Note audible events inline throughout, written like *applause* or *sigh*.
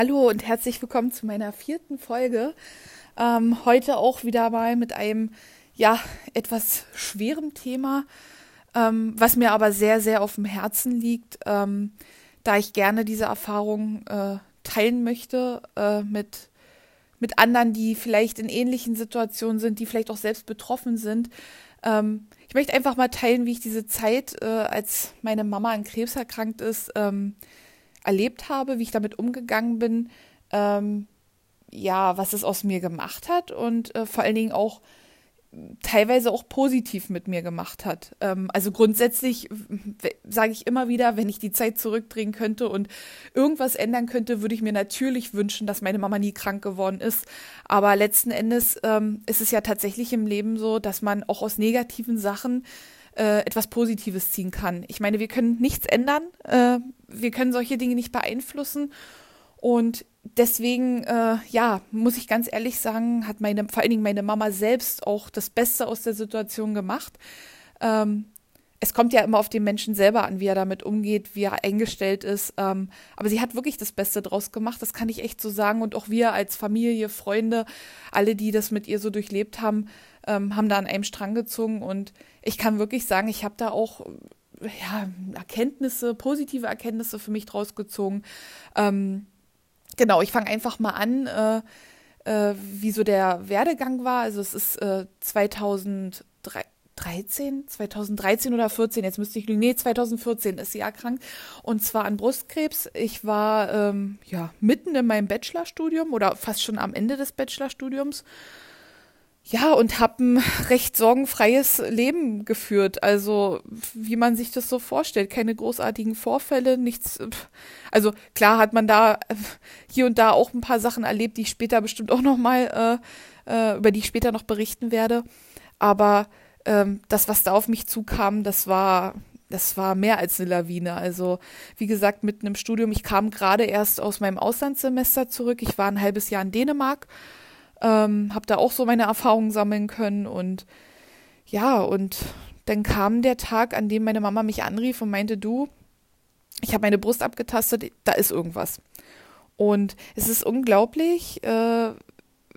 Hallo und herzlich willkommen zu meiner vierten Folge. Ähm, heute auch wieder mal mit einem, ja, etwas schweren Thema, ähm, was mir aber sehr, sehr auf dem Herzen liegt, ähm, da ich gerne diese Erfahrung äh, teilen möchte äh, mit, mit anderen, die vielleicht in ähnlichen Situationen sind, die vielleicht auch selbst betroffen sind. Ähm, ich möchte einfach mal teilen, wie ich diese Zeit, äh, als meine Mama an Krebs erkrankt ist, ähm, erlebt habe, wie ich damit umgegangen bin, ähm, ja, was es aus mir gemacht hat und äh, vor allen Dingen auch teilweise auch positiv mit mir gemacht hat. Ähm, also grundsätzlich sage ich immer wieder, wenn ich die Zeit zurückdrehen könnte und irgendwas ändern könnte, würde ich mir natürlich wünschen, dass meine Mama nie krank geworden ist. Aber letzten Endes ähm, ist es ja tatsächlich im Leben so, dass man auch aus negativen Sachen äh, etwas Positives ziehen kann. Ich meine, wir können nichts ändern, äh, wir können solche Dinge nicht beeinflussen und deswegen, äh, ja, muss ich ganz ehrlich sagen, hat meine, vor allen Dingen meine Mama selbst auch das Beste aus der Situation gemacht. Ähm, es kommt ja immer auf den Menschen selber an, wie er damit umgeht, wie er eingestellt ist. Ähm, aber sie hat wirklich das Beste draus gemacht, das kann ich echt so sagen. Und auch wir als Familie, Freunde, alle, die das mit ihr so durchlebt haben, ähm, haben da an einem Strang gezogen. Und ich kann wirklich sagen, ich habe da auch ja, Erkenntnisse, positive Erkenntnisse für mich draus gezogen. Ähm, genau, ich fange einfach mal an. Äh, äh, wie so der Werdegang war. Also es ist äh, 2003, 2013, 2013 oder 14, jetzt müsste ich nee, 2014 ist sie erkrankt und zwar an Brustkrebs. Ich war ähm, ja mitten in meinem Bachelorstudium oder fast schon am Ende des Bachelorstudiums. Ja, und habe ein recht sorgenfreies Leben geführt. Also, wie man sich das so vorstellt. Keine großartigen Vorfälle, nichts. Also, klar hat man da hier und da auch ein paar Sachen erlebt, die ich später bestimmt auch nochmal, äh, äh, über die ich später noch berichten werde. Aber ähm, das, was da auf mich zukam, das war, das war mehr als eine Lawine. Also, wie gesagt, mitten im Studium, ich kam gerade erst aus meinem Auslandssemester zurück. Ich war ein halbes Jahr in Dänemark, ähm, habe da auch so meine Erfahrungen sammeln können und ja, und dann kam der Tag, an dem meine Mama mich anrief und meinte, du, ich habe meine Brust abgetastet, da ist irgendwas. Und es ist unglaublich, äh,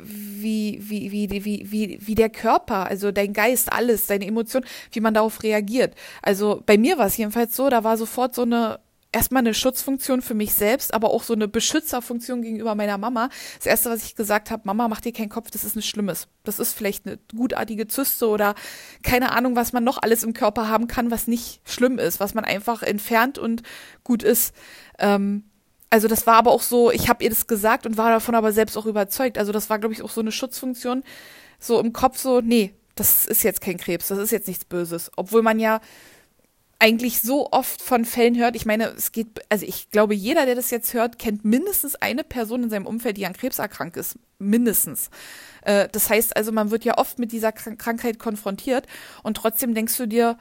wie, wie, wie, wie, wie, der Körper, also dein Geist, alles, deine Emotionen, wie man darauf reagiert. Also bei mir war es jedenfalls so, da war sofort so eine erstmal eine Schutzfunktion für mich selbst, aber auch so eine Beschützerfunktion gegenüber meiner Mama. Das erste, was ich gesagt habe, Mama, mach dir keinen Kopf, das ist nichts Schlimmes. Das ist vielleicht eine gutartige Zyste oder keine Ahnung, was man noch alles im Körper haben kann, was nicht schlimm ist, was man einfach entfernt und gut ist. Ähm, also das war aber auch so, ich habe ihr das gesagt und war davon aber selbst auch überzeugt. Also das war, glaube ich, auch so eine Schutzfunktion, so im Kopf so, nee, das ist jetzt kein Krebs, das ist jetzt nichts Böses. Obwohl man ja eigentlich so oft von Fällen hört. Ich meine, es geht, also ich glaube, jeder, der das jetzt hört, kennt mindestens eine Person in seinem Umfeld, die an Krebs erkrankt ist. Mindestens. Äh, das heißt also, man wird ja oft mit dieser Krankheit konfrontiert und trotzdem denkst du dir,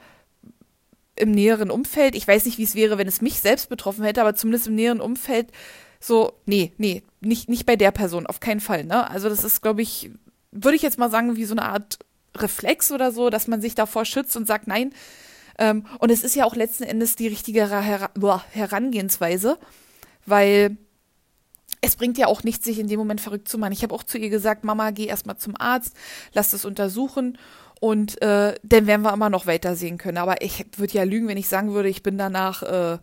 im näheren Umfeld, ich weiß nicht, wie es wäre, wenn es mich selbst betroffen hätte, aber zumindest im näheren Umfeld so, nee, nee, nicht, nicht bei der Person, auf keinen Fall, ne? Also das ist, glaube ich, würde ich jetzt mal sagen, wie so eine Art Reflex oder so, dass man sich davor schützt und sagt, nein. Ähm, und es ist ja auch letzten Endes die richtige Her Herangehensweise, weil es bringt ja auch nichts, sich in dem Moment verrückt zu machen. Ich habe auch zu ihr gesagt, Mama, geh erstmal zum Arzt, lass das untersuchen und äh, dann werden wir immer noch weitersehen können. Aber ich würde ja lügen, wenn ich sagen würde, ich bin danach. Äh,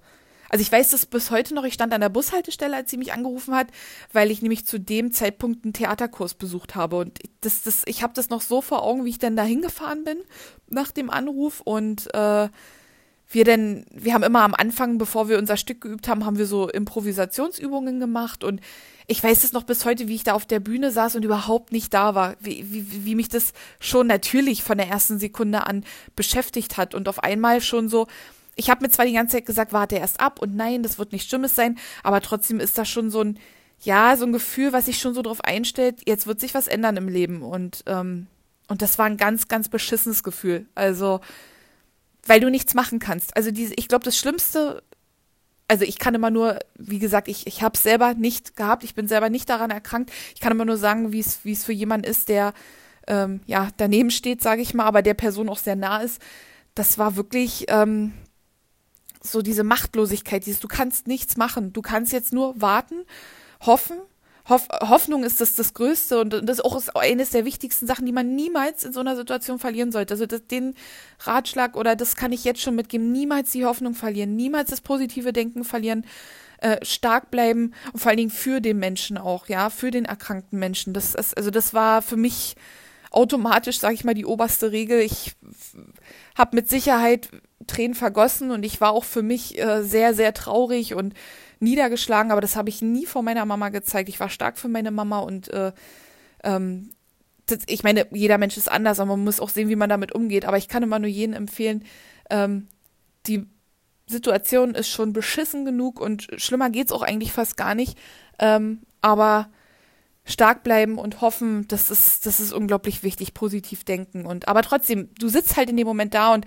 also ich weiß das bis heute noch. Ich stand an der Bushaltestelle, als sie mich angerufen hat, weil ich nämlich zu dem Zeitpunkt einen Theaterkurs besucht habe. Und das, das, ich habe das noch so vor Augen, wie ich dann da hingefahren bin nach dem Anruf und äh, wir denn, wir haben immer am Anfang, bevor wir unser Stück geübt haben, haben wir so Improvisationsübungen gemacht. Und ich weiß es noch bis heute, wie ich da auf der Bühne saß und überhaupt nicht da war, wie, wie, wie mich das schon natürlich von der ersten Sekunde an beschäftigt hat. Und auf einmal schon so, ich habe mir zwar die ganze Zeit gesagt, warte erst ab und nein, das wird nicht Schlimmes sein, aber trotzdem ist da schon so ein, ja, so ein Gefühl, was sich schon so drauf einstellt, jetzt wird sich was ändern im Leben. Und, ähm, und das war ein ganz, ganz beschissenes Gefühl. Also, weil du nichts machen kannst. Also diese, ich glaube, das Schlimmste, also ich kann immer nur, wie gesagt, ich, ich habe es selber nicht gehabt, ich bin selber nicht daran erkrankt. Ich kann immer nur sagen, wie es wie es für jemanden ist, der ähm, ja daneben steht, sage ich mal, aber der Person auch sehr nah ist. Das war wirklich ähm, so diese Machtlosigkeit, dieses du kannst nichts machen, du kannst jetzt nur warten hoffen. Hoff Hoffnung ist das, das Größte und das ist auch eines der wichtigsten Sachen, die man niemals in so einer Situation verlieren sollte. Also das, den Ratschlag oder das kann ich jetzt schon mitgeben, niemals die Hoffnung verlieren, niemals das positive Denken verlieren, äh, stark bleiben und vor allen Dingen für den Menschen auch, ja, für den erkrankten Menschen. Das ist, also das war für mich automatisch, sage ich mal, die oberste Regel. Ich habe mit Sicherheit Tränen vergossen und ich war auch für mich äh, sehr, sehr traurig und niedergeschlagen, aber das habe ich nie vor meiner Mama gezeigt. Ich war stark für meine Mama und äh, ähm, das, ich meine, jeder Mensch ist anders, aber man muss auch sehen, wie man damit umgeht. Aber ich kann immer nur jedem empfehlen, ähm, die Situation ist schon beschissen genug und schlimmer geht's auch eigentlich fast gar nicht. Ähm, aber stark bleiben und hoffen, das ist, das ist unglaublich wichtig, positiv denken. Und aber trotzdem, du sitzt halt in dem Moment da und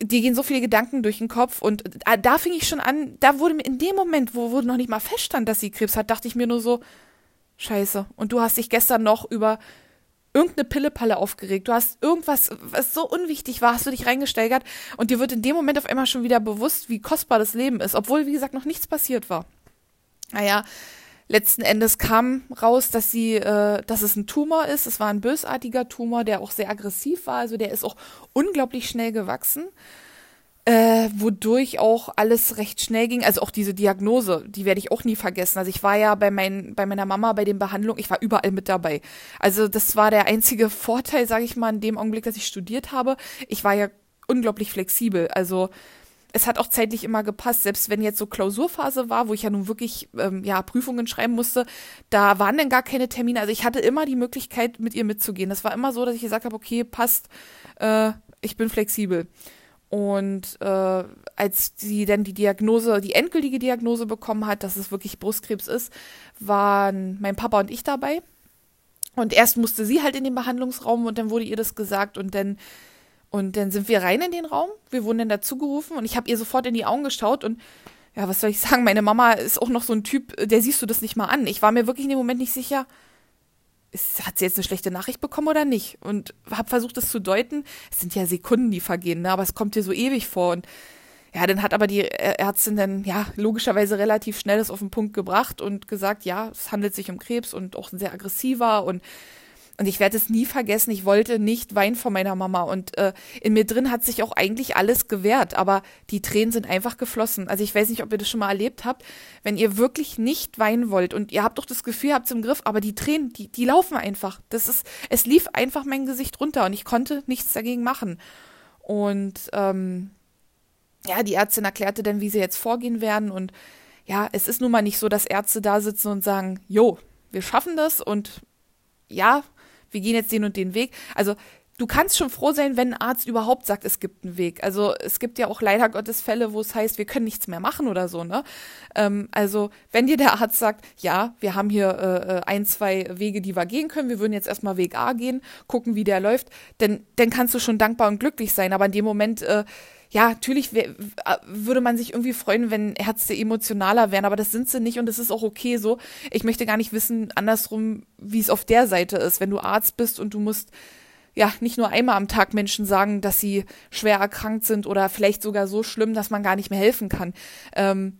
dir gehen so viele Gedanken durch den Kopf und da, da fing ich schon an, da wurde mir in dem Moment, wo, wo noch nicht mal feststand, dass sie Krebs hat, dachte ich mir nur so, scheiße. Und du hast dich gestern noch über irgendeine Pillepalle aufgeregt. Du hast irgendwas, was so unwichtig war, hast du dich reingesteigert und dir wird in dem Moment auf einmal schon wieder bewusst, wie kostbar das Leben ist, obwohl, wie gesagt, noch nichts passiert war. Naja, letzten Endes kam raus, dass sie, äh, dass es ein Tumor ist. Es war ein bösartiger Tumor, der auch sehr aggressiv war. Also der ist auch unglaublich schnell gewachsen. Äh, wodurch auch alles recht schnell ging. Also auch diese Diagnose, die werde ich auch nie vergessen. Also ich war ja bei, mein, bei meiner Mama bei den Behandlungen, ich war überall mit dabei. Also das war der einzige *laughs* Vorteil, sage ich mal, in dem Augenblick, dass ich studiert habe. Ich war ja unglaublich flexibel. Also es hat auch zeitlich immer gepasst, selbst wenn jetzt so Klausurphase war, wo ich ja nun wirklich ähm, ja Prüfungen schreiben musste, da waren dann gar keine Termine. Also ich hatte immer die Möglichkeit, mit ihr mitzugehen. Das war immer so, dass ich gesagt habe, okay, passt, äh, ich bin flexibel. Und äh, als sie dann die Diagnose, die endgültige Diagnose bekommen hat, dass es wirklich Brustkrebs ist, waren mein Papa und ich dabei. Und erst musste sie halt in den Behandlungsraum und dann wurde ihr das gesagt und dann und dann sind wir rein in den Raum. Wir wurden dann dazugerufen und ich habe ihr sofort in die Augen geschaut und ja, was soll ich sagen? Meine Mama ist auch noch so ein Typ, der siehst du das nicht mal an. Ich war mir wirklich in dem Moment nicht sicher, ist, hat sie jetzt eine schlechte Nachricht bekommen oder nicht? Und habe versucht, das zu deuten. Es sind ja Sekunden, die vergehen, ne? aber es kommt dir so ewig vor. Und ja, dann hat aber die Ärztin dann ja logischerweise relativ schnell das auf den Punkt gebracht und gesagt, ja, es handelt sich um Krebs und auch ein sehr aggressiver und und ich werde es nie vergessen, ich wollte nicht weinen vor meiner Mama. Und äh, in mir drin hat sich auch eigentlich alles gewehrt, aber die Tränen sind einfach geflossen. Also ich weiß nicht, ob ihr das schon mal erlebt habt, wenn ihr wirklich nicht weinen wollt und ihr habt doch das Gefühl, ihr habt es im Griff, aber die Tränen, die, die laufen einfach. Das ist, es lief einfach mein Gesicht runter und ich konnte nichts dagegen machen. Und ähm, ja, die Ärztin erklärte dann, wie sie jetzt vorgehen werden. Und ja, es ist nun mal nicht so, dass Ärzte da sitzen und sagen, jo, wir schaffen das und ja, wir gehen jetzt den und den Weg. Also du kannst schon froh sein, wenn ein Arzt überhaupt sagt, es gibt einen Weg. Also es gibt ja auch leider Gottes Fälle, wo es heißt, wir können nichts mehr machen oder so, ne? Ähm, also wenn dir der Arzt sagt, ja, wir haben hier äh, ein, zwei Wege, die wir gehen können, wir würden jetzt erstmal Weg A gehen, gucken, wie der läuft, dann, dann kannst du schon dankbar und glücklich sein. Aber in dem Moment äh, ja, natürlich würde man sich irgendwie freuen, wenn Ärzte emotionaler wären, aber das sind sie nicht und das ist auch okay so. Ich möchte gar nicht wissen, andersrum, wie es auf der Seite ist, wenn du Arzt bist und du musst ja nicht nur einmal am Tag Menschen sagen, dass sie schwer erkrankt sind oder vielleicht sogar so schlimm, dass man gar nicht mehr helfen kann. Ähm,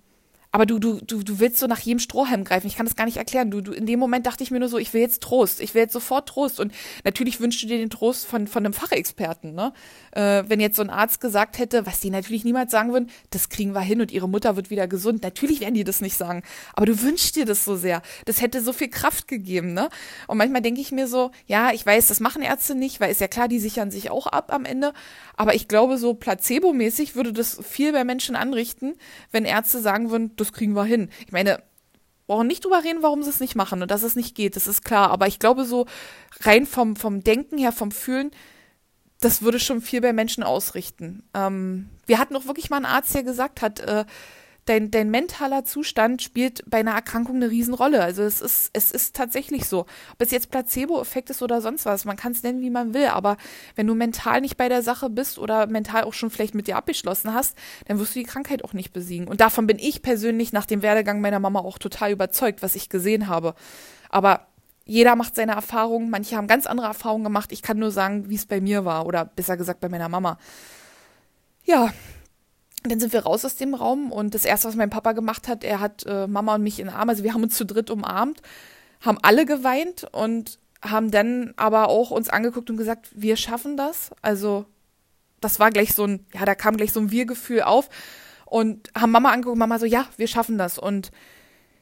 aber du, du, du, du willst so nach jedem Strohhalm greifen. Ich kann das gar nicht erklären. Du, du, in dem Moment dachte ich mir nur so, ich will jetzt Trost. Ich will jetzt sofort Trost. Und natürlich wünschst du dir den Trost von, von einem Fachexperten, ne? Äh, wenn jetzt so ein Arzt gesagt hätte, was die natürlich niemals sagen würden, das kriegen wir hin und ihre Mutter wird wieder gesund. Natürlich werden die das nicht sagen. Aber du wünschst dir das so sehr. Das hätte so viel Kraft gegeben, ne? Und manchmal denke ich mir so, ja, ich weiß, das machen Ärzte nicht, weil ist ja klar, die sichern sich auch ab am Ende. Aber ich glaube, so placebo-mäßig würde das viel bei Menschen anrichten, wenn Ärzte sagen würden, das kriegen wir hin. Ich meine, brauchen nicht drüber reden, warum sie es nicht machen und dass es nicht geht, das ist klar. Aber ich glaube, so rein vom, vom Denken her, vom Fühlen, das würde schon viel bei Menschen ausrichten. Ähm, wir hatten auch wirklich mal einen Arzt, der gesagt hat, äh, dein, dein mentaler Zustand spielt bei einer Erkrankung eine Riesenrolle. Also es ist, es ist tatsächlich so. Ob es jetzt Placebo-Effekt ist oder sonst was, man kann es nennen, wie man will, aber wenn du mental nicht bei der Sache bist oder mental auch schon vielleicht mit dir abgeschlossen hast, dann wirst du die Krankheit auch nicht besiegen. Und davon bin ich persönlich nach dem Werdegang meiner Mama auch total überzeugt, was ich gesehen habe. Aber jeder macht seine Erfahrungen, manche haben ganz andere Erfahrungen gemacht. Ich kann nur sagen, wie es bei mir war oder besser gesagt bei meiner Mama. Ja, dann sind wir raus aus dem Raum und das erste, was mein Papa gemacht hat, er hat äh, Mama und mich in den Arm, also wir haben uns zu dritt umarmt, haben alle geweint und haben dann aber auch uns angeguckt und gesagt, wir schaffen das. Also das war gleich so ein, ja, da kam gleich so ein Wir-Gefühl auf und haben Mama angeguckt, Mama so, ja, wir schaffen das und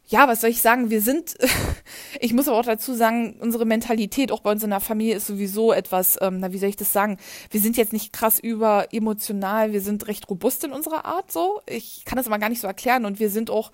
ja, was soll ich sagen? Wir sind, *laughs* ich muss aber auch dazu sagen, unsere Mentalität auch bei uns in der Familie ist sowieso etwas, ähm, na, wie soll ich das sagen? Wir sind jetzt nicht krass über emotional, wir sind recht robust in unserer Art so. Ich kann das aber gar nicht so erklären und wir sind auch,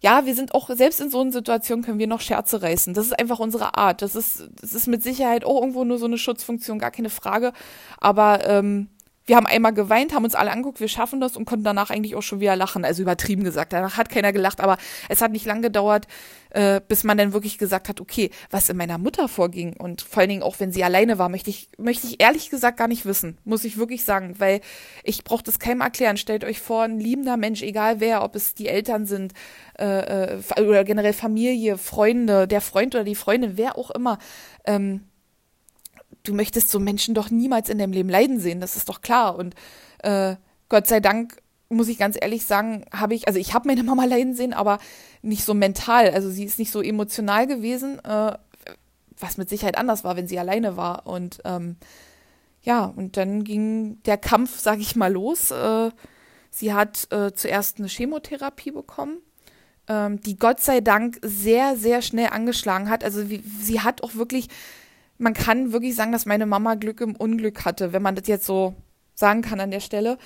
ja, wir sind auch, selbst in so einer Situation können wir noch Scherze reißen. Das ist einfach unsere Art. Das ist, das ist mit Sicherheit auch irgendwo nur so eine Schutzfunktion, gar keine Frage. Aber ähm, wir haben einmal geweint, haben uns alle angeguckt, wir schaffen das und konnten danach eigentlich auch schon wieder lachen. Also übertrieben gesagt. Danach hat keiner gelacht, aber es hat nicht lang gedauert, äh, bis man dann wirklich gesagt hat, okay, was in meiner Mutter vorging und vor allen Dingen auch, wenn sie alleine war, möchte ich, möchte ich ehrlich gesagt gar nicht wissen. Muss ich wirklich sagen, weil ich brauche das keinem erklären. Stellt euch vor, ein liebender Mensch, egal wer, ob es die Eltern sind äh, äh oder generell Familie, Freunde, der Freund oder die Freundin, wer auch immer, ähm, du möchtest so Menschen doch niemals in deinem Leben leiden sehen, das ist doch klar. Und äh, Gott sei Dank, muss ich ganz ehrlich sagen, habe ich, also ich habe meine Mama leiden sehen, aber nicht so mental. Also sie ist nicht so emotional gewesen, äh, was mit Sicherheit anders war, wenn sie alleine war. Und ähm, ja, und dann ging der Kampf, sag ich mal, los. Äh, sie hat äh, zuerst eine Chemotherapie bekommen ähm, die Gott sei Dank sehr, sehr schnell angeschlagen hat. Also wie, sie hat auch wirklich man kann wirklich sagen, dass meine Mama Glück im Unglück hatte, wenn man das jetzt so sagen kann an der Stelle.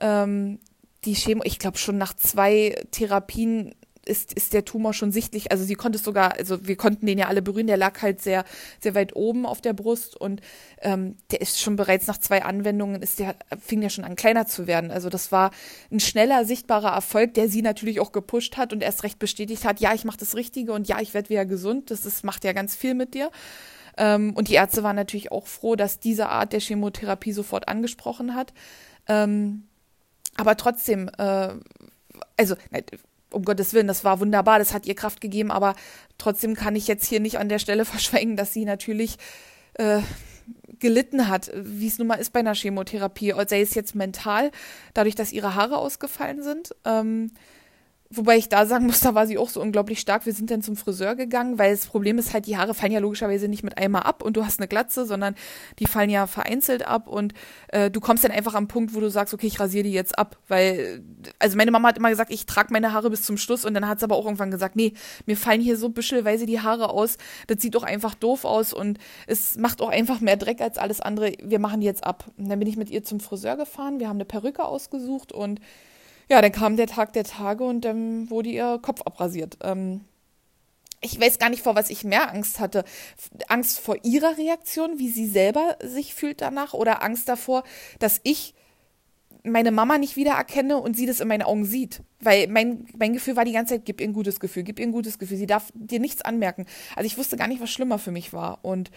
Ähm, die Chemo, ich glaube schon nach zwei Therapien ist, ist der Tumor schon sichtlich. Also sie konnte es sogar, also wir konnten den ja alle berühren, der lag halt sehr, sehr weit oben auf der Brust und ähm, der ist schon bereits nach zwei Anwendungen, ist der, fing der schon an kleiner zu werden. Also das war ein schneller, sichtbarer Erfolg, der sie natürlich auch gepusht hat und erst recht bestätigt hat, ja, ich mache das Richtige und ja, ich werde wieder gesund. Das ist, macht ja ganz viel mit dir. Ähm, und die Ärzte waren natürlich auch froh, dass diese Art der Chemotherapie sofort angesprochen hat. Ähm, aber trotzdem, äh, also um Gottes Willen, das war wunderbar, das hat ihr Kraft gegeben, aber trotzdem kann ich jetzt hier nicht an der Stelle *laughs* verschweigen, dass sie natürlich äh, gelitten hat, wie es nun mal ist bei einer Chemotherapie, sei es jetzt mental, dadurch, dass ihre Haare ausgefallen sind. Ähm, Wobei ich da sagen muss, *laughs* da war sie auch so unglaublich stark. Wir sind dann zum Friseur gegangen, weil das Problem ist halt, die Haare fallen ja logischerweise nicht mit einmal ab und du hast eine Glatze, sondern die fallen ja vereinzelt ab und äh, du kommst dann einfach am Punkt, wo du sagst, okay, ich rasiere die jetzt ab. Weil, also meine Mama hat immer gesagt, ich trage meine Haare bis zum Schluss und dann hat sie aber auch irgendwann gesagt, nee, mir fallen hier so büschelweise die Haare aus, das sieht doch einfach doof aus und es macht auch einfach mehr Dreck als alles andere. Wir machen die jetzt ab. Und dann bin ich mit ihr zum Friseur gefahren, wir haben eine Perücke ausgesucht und ja, dann kam der Tag der Tage und dann wurde ihr Kopf abrasiert. Ähm, ich weiß gar nicht, vor was ich mehr Angst hatte. Angst vor ihrer Reaktion, wie sie selber sich fühlt danach, oder Angst davor, dass ich meine Mama nicht wiedererkenne und sie das in meinen Augen sieht. Weil mein, mein Gefühl war die ganze Zeit, gib ihr ein gutes Gefühl, gib ihr ein gutes Gefühl. Sie darf dir nichts anmerken. Also ich wusste gar nicht, was schlimmer für mich war. Und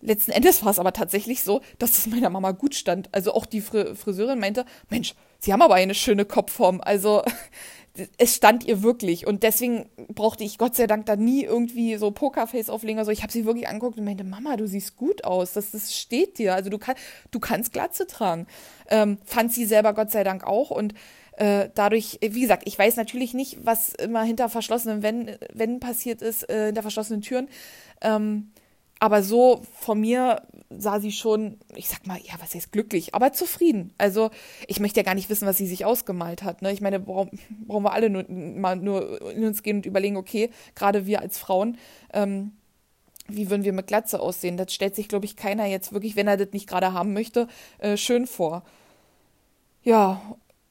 letzten Endes war es aber tatsächlich so, dass es meiner Mama gut stand. Also auch die Friseurin meinte, Mensch, Sie haben aber eine schöne Kopfform. Also *laughs* es stand ihr wirklich. Und deswegen brauchte ich Gott sei Dank da nie irgendwie so Pokerface auflegen. Also ich habe sie wirklich angeguckt und meinte, Mama, du siehst gut aus. Das, das steht dir. Also du, kann, du kannst Glatze tragen. Ähm, fand sie selber Gott sei Dank auch. Und äh, dadurch, wie gesagt, ich weiß natürlich nicht, was immer hinter verschlossenen Wänden, Wänden passiert ist, äh, hinter verschlossenen Türen. Ähm, aber so von mir sah sie schon, ich sag mal, ja, was heißt glücklich, aber zufrieden. Also ich möchte ja gar nicht wissen, was sie sich ausgemalt hat. Ne? Ich meine, brauchen, brauchen wir alle nur, mal nur in uns gehen und überlegen, okay, gerade wir als Frauen, ähm, wie würden wir mit Glatze aussehen? Das stellt sich, glaube ich, keiner jetzt wirklich, wenn er das nicht gerade haben möchte, äh, schön vor. Ja,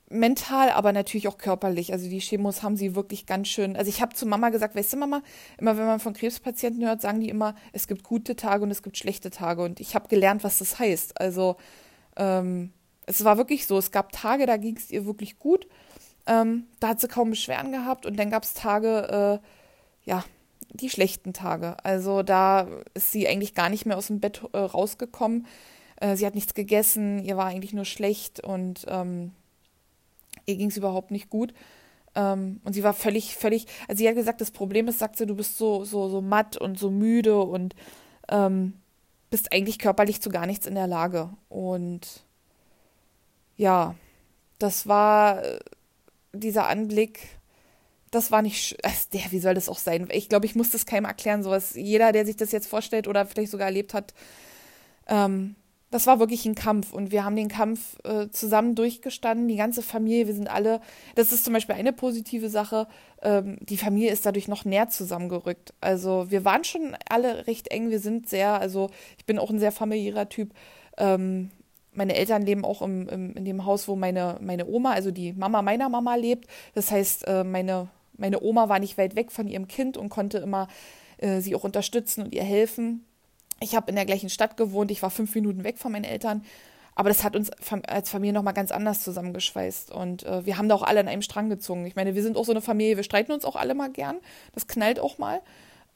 mental, aber natürlich auch körperlich. Also die Chemos haben sie wirklich ganz schön. Also ich habe zu Mama gesagt, weißt du, Mama, immer wenn man von Krebspatienten hört, sagen die immer, es gibt gute Tage und es gibt schlechte Tage. Und ich habe gelernt, was das heißt. Also ähm, es war wirklich so. Es gab Tage, da ging es ihr wirklich gut. Ähm, da hat sie kaum Beschwerden gehabt. Und dann gab es Tage, äh, ja, die schlechten Tage. Also da ist sie eigentlich gar nicht mehr aus dem Bett äh, rausgekommen. Äh, sie hat nichts gegessen, ihr war eigentlich nur schlecht und ähm, ihr ging es überhaupt nicht gut. Ähm, und sie war völlig, völlig, also sie hat gesagt, das Problem ist, sagt sie, du bist so, so, so matt und so müde und ähm, bist eigentlich körperlich zu gar nichts in der Lage. Und ja, das war äh, dieser Anblick, das war nicht, der, wie soll das auch sein? Ich glaube, ich muss das keinem erklären, sowas. Jeder, der sich das jetzt vorstellt oder vielleicht sogar erlebt hat, ähm, das war wirklich ein Kampf und wir haben den Kampf äh, zusammen durchgestanden, die ganze Familie, wir sind alle, das ist zum Beispiel eine positive Sache, ähm, die Familie ist dadurch noch näher zusammengerückt. Also wir waren schon alle recht eng, wir sind sehr, also ich bin auch ein sehr familiärer Typ. Ähm, meine Eltern leben auch im, im, in dem Haus, wo meine, meine Oma, also die Mama meiner Mama lebt. Das heißt, äh, meine, meine Oma war nicht weit weg von ihrem Kind und konnte immer äh, sie auch unterstützen und ihr helfen ich habe in der gleichen Stadt gewohnt, ich war fünf Minuten weg von meinen Eltern, aber das hat uns als Familie nochmal ganz anders zusammengeschweißt. Und äh, wir haben da auch alle an einem Strang gezogen. Ich meine, wir sind auch so eine Familie, wir streiten uns auch alle mal gern. Das knallt auch mal.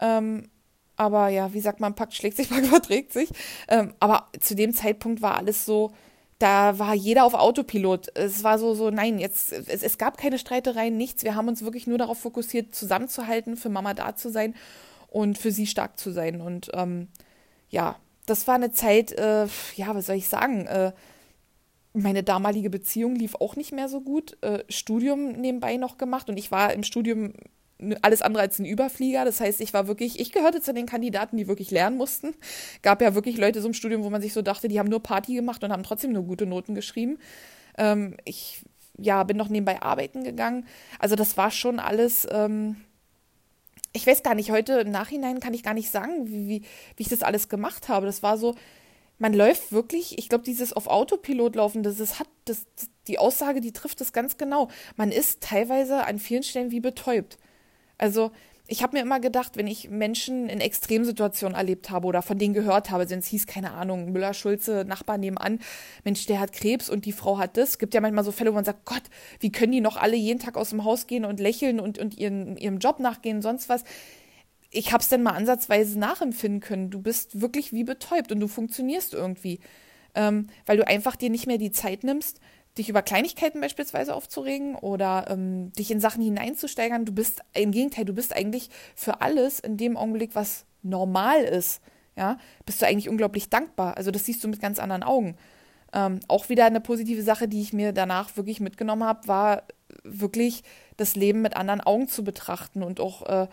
Ähm, aber ja, wie sagt man, Pakt schlägt sich, *laughs* Pakt verträgt sich. Ähm, aber zu dem Zeitpunkt war alles so, da war jeder auf Autopilot. Es war so, so, nein, jetzt, es, es gab keine Streitereien, nichts. Wir haben uns wirklich nur darauf fokussiert, zusammenzuhalten, für Mama da zu sein und für sie stark zu sein. Und ähm, ja, das war eine Zeit, äh, ja, was soll ich sagen? Äh, meine damalige Beziehung lief auch nicht mehr so gut. Äh, Studium nebenbei noch gemacht und ich war im Studium alles andere als ein Überflieger. Das heißt, ich war wirklich, ich gehörte zu den Kandidaten, die wirklich lernen mussten. Gab ja wirklich Leute so im Studium, wo man sich so dachte, die haben nur Party gemacht und haben trotzdem nur gute Noten geschrieben. Ähm, ich ja, bin noch nebenbei arbeiten gegangen. Also das war schon alles, ähm, ich weiß gar nicht, heute im Nachhinein kann ich gar nicht sagen, wie, wie, wie ich das alles gemacht habe. Das war so, man läuft wirklich, ich glaube, dieses auf Autopilot laufen, das, das hat, das, die Aussage, die trifft das ganz genau. Man ist teilweise an vielen Stellen wie betäubt. Also, ich habe mir immer gedacht, wenn ich Menschen in Extremsituationen erlebt habe oder von denen gehört habe, es hieß, keine Ahnung, Müller-Schulze, Nachbar nebenan, Mensch, der hat Krebs und die Frau hat das. Es gibt ja manchmal so Fälle, wo man sagt, Gott, wie können die noch alle jeden Tag aus dem Haus gehen und lächeln und, und ihren, ihrem Job nachgehen, sonst was. Ich habe es dann mal ansatzweise nachempfinden können. Du bist wirklich wie betäubt und du funktionierst irgendwie, ähm, weil du einfach dir nicht mehr die Zeit nimmst, dich über Kleinigkeiten beispielsweise aufzuregen oder ähm, dich in Sachen hineinzusteigern. Du bist, im Gegenteil, du bist eigentlich für alles in dem Augenblick, was normal ist, ja, bist du eigentlich unglaublich dankbar. Also das siehst du mit ganz anderen Augen. Ähm, auch wieder eine positive Sache, die ich mir danach wirklich mitgenommen habe, war wirklich das Leben mit anderen Augen zu betrachten und auch äh,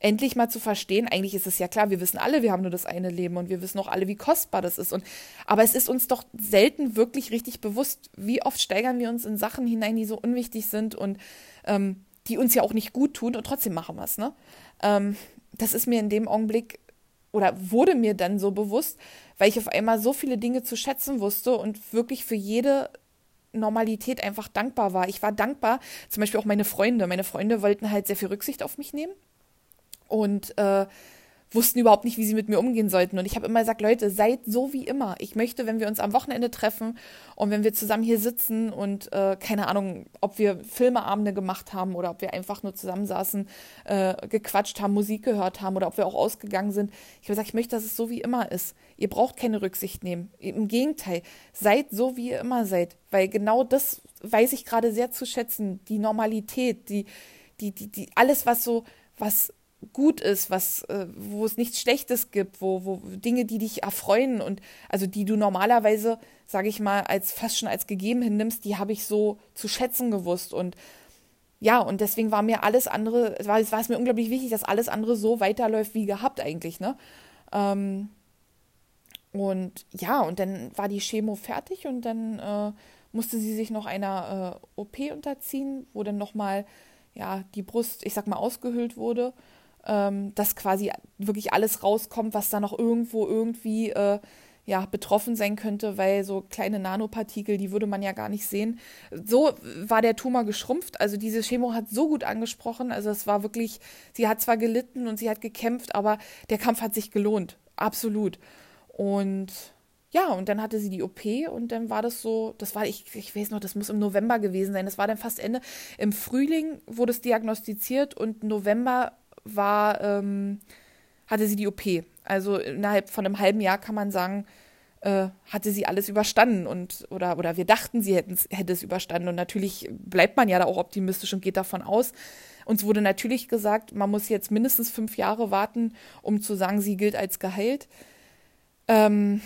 endlich mal zu verstehen, eigentlich ist es ja klar, wir wissen alle, wir haben nur das eine Leben und wir wissen auch alle, wie kostbar das ist. Und, aber es ist uns doch selten wirklich richtig bewusst, wie oft steigern wir uns in Sachen hinein, die so unwichtig sind und ähm, die uns ja auch nicht gut tun und trotzdem machen wir es. Ne? Ähm, das ist mir in dem Augenblick oder wurde mir dann so bewusst, weil ich auf einmal so viele Dinge zu schätzen wusste und wirklich für jede Normalität einfach dankbar war. Ich war dankbar, zum Beispiel auch meine Freunde. Meine Freunde wollten halt sehr viel Rücksicht auf mich nehmen und äh, wussten überhaupt nicht, wie sie mit mir umgehen sollten. Und ich habe immer gesagt, Leute, seid so wie immer. Ich möchte, wenn wir uns am Wochenende treffen und wenn wir zusammen hier sitzen und äh, keine Ahnung, ob wir Filmeabende gemacht haben oder ob wir einfach nur zusammensaßen, äh, gequatscht haben, Musik gehört haben oder ob wir auch ausgegangen sind. Ich habe gesagt, ich möchte, dass es so wie immer ist. Ihr braucht keine Rücksicht nehmen. Im Gegenteil, seid so, wie ihr immer seid. Weil genau das weiß ich gerade sehr zu schätzen. Die Normalität, die, die, die, die, alles, was so, was gut ist, was, äh, wo es nichts Schlechtes gibt, wo, wo Dinge, die dich erfreuen und also die du normalerweise, sage ich mal, als fast schon als gegeben hinnimmst, die habe ich so zu schätzen gewusst und ja, und deswegen war mir alles andere, war, war es mir unglaublich wichtig, dass alles andere so weiterläuft wie gehabt eigentlich, ne? Ähm, und ja, und dann war die Chemo fertig und dann äh, musste sie sich noch einer äh, OP unterziehen, wo dann nochmal, ja, die Brust, ich sag mal, ausgehöhlt wurde ähm, dass quasi wirklich alles rauskommt, was da noch irgendwo irgendwie äh, ja, betroffen sein könnte, weil so kleine Nanopartikel, die würde man ja gar nicht sehen. So war der Tumor geschrumpft. Also diese Chemo hat so gut angesprochen. Also es war wirklich, sie hat zwar gelitten und sie hat gekämpft, aber der Kampf hat sich gelohnt. Absolut. Und ja, und dann hatte sie die OP und dann war das so, das war, ich, ich weiß noch, das muss im November gewesen sein. Das war dann fast Ende. Im Frühling wurde es diagnostiziert und November war, ähm, hatte sie die OP. Also innerhalb von einem halben Jahr kann man sagen, äh, hatte sie alles überstanden und oder oder wir dachten, sie hätte es überstanden und natürlich bleibt man ja da auch optimistisch und geht davon aus. Uns wurde natürlich gesagt, man muss jetzt mindestens fünf Jahre warten, um zu sagen, sie gilt als geheilt. Ähm,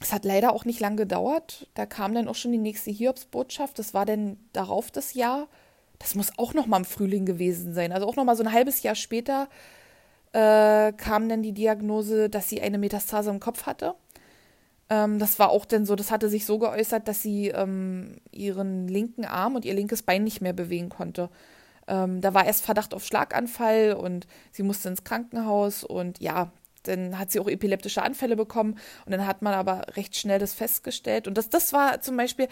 es hat leider auch nicht lang gedauert. Da kam dann auch schon die nächste Hiobsbotschaft. Das war dann darauf das Jahr. Das muss auch noch mal im Frühling gewesen sein. Also auch noch mal so ein halbes Jahr später äh, kam dann die Diagnose, dass sie eine Metastase im Kopf hatte. Ähm, das war auch dann so, das hatte sich so geäußert, dass sie ähm, ihren linken Arm und ihr linkes Bein nicht mehr bewegen konnte. Ähm, da war erst Verdacht auf Schlaganfall und sie musste ins Krankenhaus und ja, dann hat sie auch epileptische Anfälle bekommen und dann hat man aber recht schnell das festgestellt. Und das, das war zum Beispiel,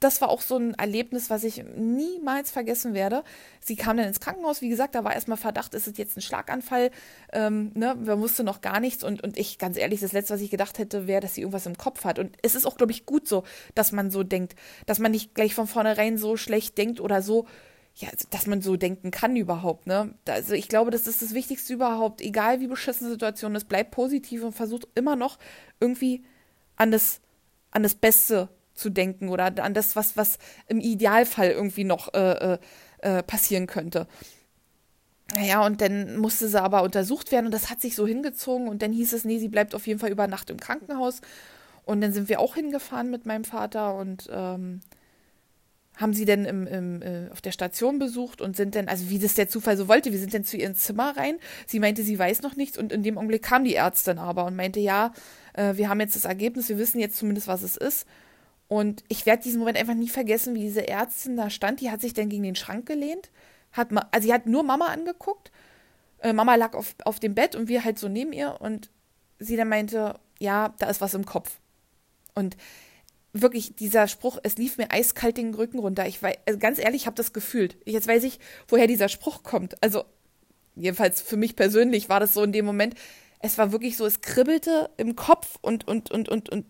das war auch so ein Erlebnis, was ich niemals vergessen werde. Sie kam dann ins Krankenhaus, wie gesagt, da war erstmal Verdacht, ist es jetzt ein Schlaganfall? Ähm, ne? Man wusste noch gar nichts und, und ich, ganz ehrlich, das Letzte, was ich gedacht hätte, wäre, dass sie irgendwas im Kopf hat. Und es ist auch, glaube ich, gut so, dass man so denkt, dass man nicht gleich von vornherein so schlecht denkt oder so, ja, dass man so denken kann überhaupt, ne? Also ich glaube, das ist das Wichtigste überhaupt, egal wie beschissen Situation ist, bleibt positiv und versucht immer noch irgendwie an das, an das Beste zu denken oder an das, was, was im Idealfall irgendwie noch äh, äh, äh, passieren könnte. Naja, und dann musste sie aber untersucht werden und das hat sich so hingezogen und dann hieß es, nee, sie bleibt auf jeden Fall über Nacht im Krankenhaus. Und dann sind wir auch hingefahren mit meinem Vater und ähm, haben sie denn im, im, äh, auf der Station besucht und sind dann, also wie das der Zufall so wollte, wir sind dann zu ihrem Zimmer rein. Sie meinte, sie weiß noch nichts und in dem Augenblick kam die Ärztin aber und meinte, ja, äh, wir haben jetzt das Ergebnis, wir wissen jetzt zumindest, was es ist. Und ich werde diesen Moment einfach nie vergessen, wie diese Ärztin da stand. Die hat sich dann gegen den Schrank gelehnt, hat also sie hat nur Mama angeguckt. Äh, Mama lag auf, auf dem Bett und wir halt so neben ihr und sie dann meinte, ja, da ist was im Kopf. Und wirklich dieser Spruch, es lief mir eiskalt den Rücken runter. Ich weiß, also ganz ehrlich, ich habe das gefühlt. Jetzt weiß ich, woher dieser Spruch kommt. Also jedenfalls für mich persönlich war das so in dem Moment. Es war wirklich so, es kribbelte im Kopf und und und und und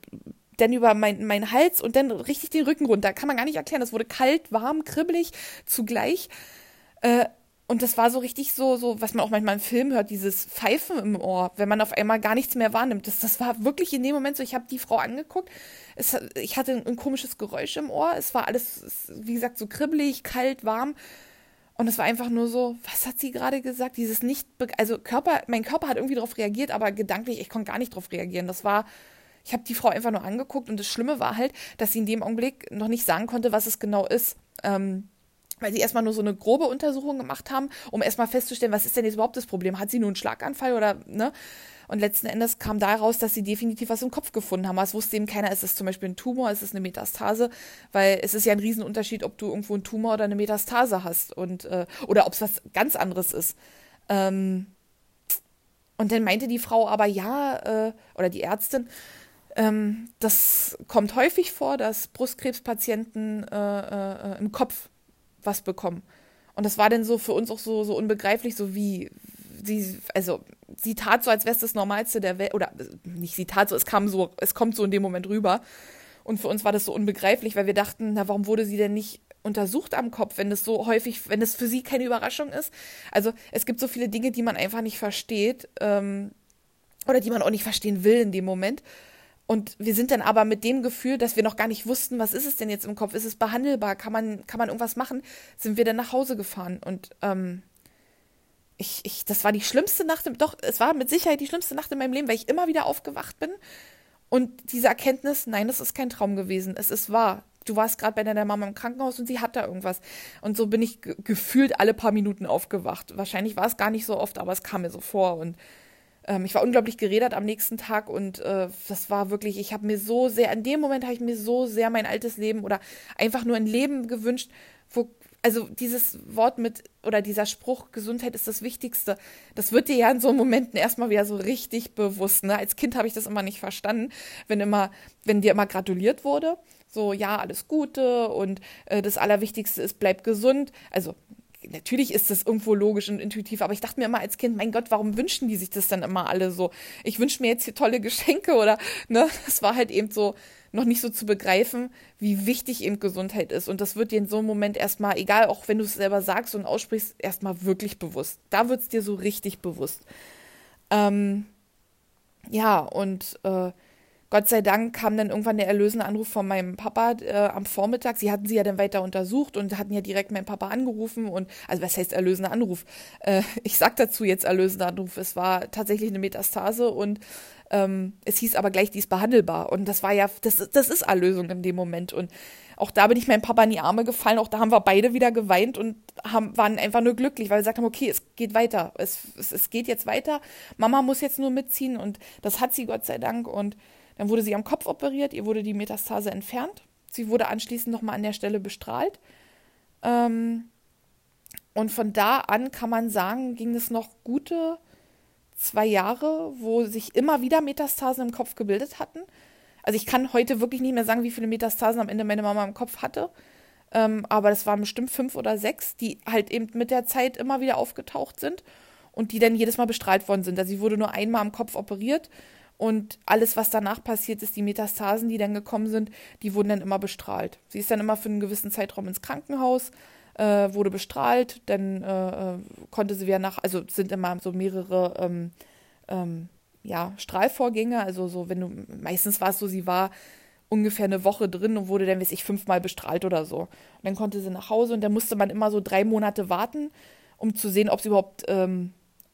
dann über meinen mein Hals und dann richtig den Rücken runter. Kann man gar nicht erklären. Das wurde kalt, warm, kribbelig zugleich. Äh, und das war so richtig so, so, was man auch manchmal im Film hört, dieses Pfeifen im Ohr, wenn man auf einmal gar nichts mehr wahrnimmt. Das, das war wirklich in dem Moment so, ich habe die Frau angeguckt, es, ich hatte ein, ein, komisches Geräusch im Ohr, es war alles, wie gesagt, so kribbelig, kalt, warm. Und es war einfach nur so, was hat sie gerade gesagt? Dieses nicht, also Körper, mein Körper hat irgendwie darauf reagiert, aber gedanklich, ich konnte gar nicht darauf reagieren. Das war, ich habe die Frau einfach nur angeguckt und das Schlimme war halt, dass sie in dem Augenblick noch nicht sagen konnte, was es genau ist. Ähm, weil sie erstmal nur so eine grobe Untersuchung gemacht haben, um erstmal festzustellen, was ist denn jetzt überhaupt das Problem? Hat sie nur einen Schlaganfall oder, ne? Und letzten Endes kam daraus, dass sie definitiv was im Kopf gefunden haben. Es wusste eben keiner, ist es zum Beispiel ein Tumor, ist es eine Metastase, weil es ist ja ein Riesenunterschied, ob du irgendwo einen Tumor oder eine Metastase hast und äh, oder ob es was ganz anderes ist. Ähm, und dann meinte die Frau aber ja, äh, oder die Ärztin, ähm, das kommt häufig vor, dass Brustkrebspatienten äh, äh, im Kopf was bekommen. Und das war dann so für uns auch so, so unbegreiflich, so wie sie, also sie tat so, als wäre es das Normalste der Welt, oder nicht sie tat so, es kam so, es kommt so in dem Moment rüber. Und für uns war das so unbegreiflich, weil wir dachten, na, warum wurde sie denn nicht untersucht am Kopf, wenn das so häufig, wenn das für sie keine Überraschung ist? Also es gibt so viele Dinge, die man einfach nicht versteht ähm, oder die man auch nicht verstehen will in dem Moment. Und wir sind dann aber mit dem Gefühl, dass wir noch gar nicht wussten, was ist es denn jetzt im Kopf? Ist es behandelbar? Kann man, kann man irgendwas machen? Sind wir dann nach Hause gefahren. Und ähm, ich, ich, das war die schlimmste Nacht, doch, es war mit Sicherheit die schlimmste Nacht in meinem Leben, weil ich immer wieder aufgewacht bin. Und diese Erkenntnis, nein, das ist kein Traum gewesen. Es ist wahr. Du warst gerade bei deiner Mama im Krankenhaus und sie hat da irgendwas. Und so bin ich gefühlt alle paar Minuten aufgewacht. Wahrscheinlich war es gar nicht so oft, aber es kam mir so vor. Und ähm, ich war unglaublich geredet am nächsten Tag und äh, das war wirklich, ich habe mir so sehr, in dem Moment habe ich mir so sehr mein altes Leben oder einfach nur ein Leben gewünscht, wo, also dieses Wort mit oder dieser Spruch, Gesundheit ist das Wichtigste, das wird dir ja in so Momenten erstmal wieder so richtig bewusst. Ne? Als Kind habe ich das immer nicht verstanden, wenn immer, wenn dir immer gratuliert wurde, so ja, alles Gute und äh, das Allerwichtigste ist, bleib gesund. Also natürlich ist das irgendwo logisch und intuitiv, aber ich dachte mir immer als Kind, mein Gott, warum wünschen die sich das dann immer alle so? Ich wünsche mir jetzt hier tolle Geschenke oder, ne, das war halt eben so noch nicht so zu begreifen, wie wichtig eben Gesundheit ist. Und das wird dir in so einem Moment erstmal, egal, auch wenn du es selber sagst und aussprichst, erstmal wirklich bewusst. Da wird es dir so richtig bewusst. Ähm, ja, und äh, Gott sei Dank kam dann irgendwann der erlösende Anruf von meinem Papa äh, am Vormittag. Sie hatten sie ja dann weiter untersucht und hatten ja direkt meinen Papa angerufen und also was heißt erlösender Anruf? Äh, *laughs* ich sag dazu jetzt erlösender Anruf. Es war tatsächlich eine Metastase und Ähm, es hieß aber gleich, die ist behandelbar. Und das war ja, das, das ist Erlösung in dem Moment. Und auch da bin ich meinem Papa in die Arme gefallen. Auch da haben wir beide wieder geweint und haben, waren einfach nur glücklich, weil wir gesagt haben, okay, es geht weiter. Es, es, es geht jetzt weiter. Mama muss jetzt nur mitziehen und das hat sie Gott sei Dank. Und dann wurde sie am Kopf operiert. Ihr wurde die Metastase entfernt. Sie wurde anschließend nochmal an der Stelle bestrahlt. Ähm, und von da an kann man sagen, ging es noch gute zwei Jahre, wo sich immer wieder Metastasen im Kopf gebildet hatten. Also ich kann heute wirklich nicht mehr sagen, wie viele Metastasen am Ende meine Mama im Kopf hatte. Ähm, aber das waren bestimmt fünf oder sechs, die halt eben mit der Zeit immer wieder aufgetaucht sind und die dann jedes Mal bestrahlt worden sind. Also sie wurde nur einmal am Kopf operiert und alles, was danach passiert ist, die Metastasen, die dann gekommen sind, die wurden dann immer bestrahlt. Sie ist dann immer für einen gewissen Zeitraum ins Krankenhaus, äh, wurde bestrahlt, dann äh, äh, konnte sie wieder nach, also sind immer so mehrere ähm, ähm, ja, Strahlvorgänge, also so, wenn du, meistens war es so, sie war ungefähr eine Woche drin und wurde dann, weiß ich, fünfmal bestrahlt oder so. Und dann konnte sie nach Hause und dann musste man immer so drei Monate warten, um zu sehen, ob sie überhaupt, ähm,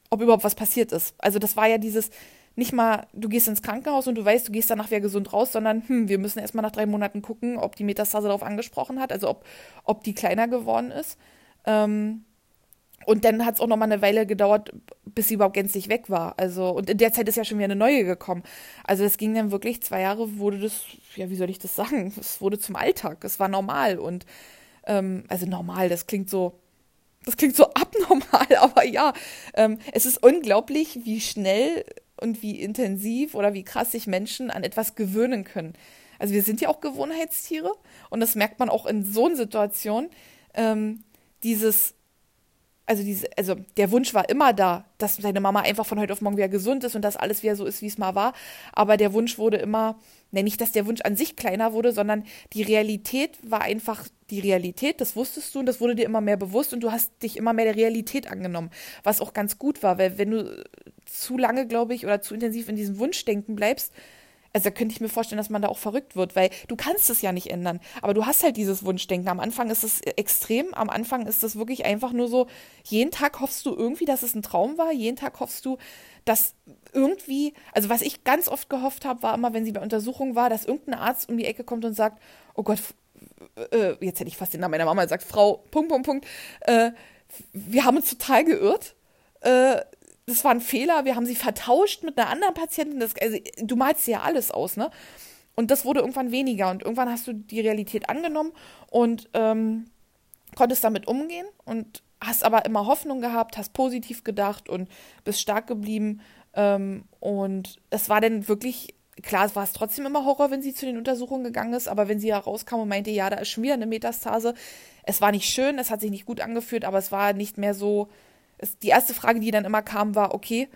ob überhaupt was passiert ist. Also das war ja dieses, nicht mal, du gehst ins Krankenhaus und du weißt, du gehst danach wieder gesund raus, sondern hm, wir müssen erstmal nach drei Monaten gucken, ob die Metastase darauf angesprochen hat, also ob, ob die kleiner geworden ist. Ähm, und dann hat es auch noch mal eine Weile gedauert, bis sie überhaupt gänzlich weg war. Also, und in der Zeit ist ja schon wieder eine neue gekommen. Also, es ging dann wirklich zwei Jahre, wurde das, ja, wie soll ich das sagen? Es wurde zum Alltag. Es war normal. Und, ähm, also normal, das klingt so, das klingt so *laughs* abnormal, aber ja, ähm, es ist unglaublich, wie schnell und wie intensiv oder wie krass sich Menschen an etwas gewöhnen können. Also wir sind ja auch Gewohnheitstiere und das merkt man auch in so einer Situation. Ähm, dieses, also diese, also der Wunsch war immer da, dass deine Mama einfach von heute auf morgen wieder gesund ist und dass alles wieder so ist, wie es mal war. Aber der Wunsch wurde immer, ne, nicht, dass der Wunsch an sich kleiner wurde, sondern die Realität war einfach die Realität, das wusstest du und das wurde dir immer mehr bewusst und du hast dich immer mehr der Realität angenommen, was auch ganz gut war, weil wenn du zu lange, glaube ich, oder zu intensiv in diesem Wunschdenken bleibst, also könnte ich mir vorstellen, dass man da auch verrückt wird, weil du kannst es ja nicht ändern. Aber du hast halt dieses Wunschdenken. Am Anfang ist es extrem, am Anfang ist es wirklich einfach nur so, jeden Tag hoffst du irgendwie, dass es ein Traum war, jeden Tag hoffst du, dass irgendwie, also was ich ganz oft gehofft habe, war immer, wenn sie bei Untersuchung war, dass irgendein Arzt um die Ecke kommt und sagt, oh Gott, äh, jetzt hätte ich fast den Namen meiner Mama gesagt, Frau, Punkt, Punkt, Punkt, äh, wir haben uns total geirrt. Äh, das war ein Fehler, wir haben sie vertauscht mit einer anderen Patientin. Das, also, du malst ja alles aus, ne? Und das wurde irgendwann weniger und irgendwann hast du die Realität angenommen und ähm, konntest damit umgehen und hast aber immer Hoffnung gehabt, hast positiv gedacht und bist stark geblieben. Ähm, und es war dann wirklich, klar, es war es trotzdem immer Horror, wenn sie zu den Untersuchungen gegangen ist, aber wenn sie herauskam und meinte, ja, da ist schon wieder eine Metastase, es war nicht schön, es hat sich nicht gut angefühlt, aber es war nicht mehr so, die erste Frage, die dann immer kam, war, okay,